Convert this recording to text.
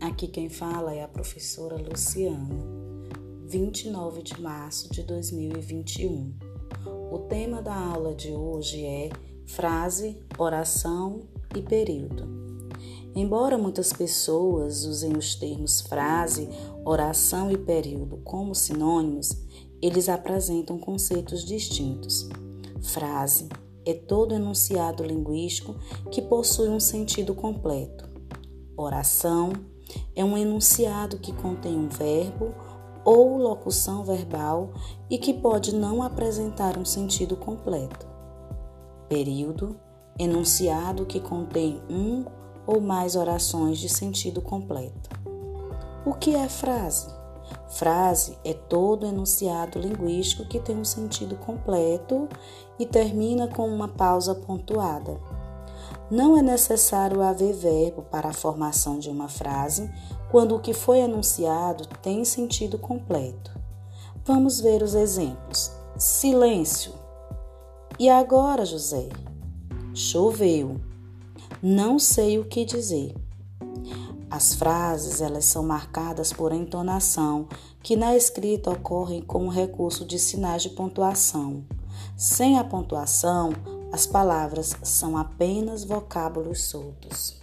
Aqui quem fala é a professora Luciana, 29 de março de 2021. O tema da aula de hoje é frase, oração e período. Embora muitas pessoas usem os termos frase, oração e período como sinônimos, eles apresentam conceitos distintos. Frase é todo enunciado linguístico que possui um sentido completo. Oração é um enunciado que contém um verbo ou locução verbal e que pode não apresentar um sentido completo. Período, enunciado que contém um ou mais orações de sentido completo. O que é frase? Frase é todo enunciado linguístico que tem um sentido completo e termina com uma pausa pontuada. Não é necessário haver verbo para a formação de uma frase quando o que foi anunciado tem sentido completo. Vamos ver os exemplos. Silêncio. E agora, José? Choveu. Não sei o que dizer. As frases, elas são marcadas por entonação, que na escrita ocorrem com o recurso de sinais de pontuação. Sem a pontuação, as palavras são apenas vocábulos soltos.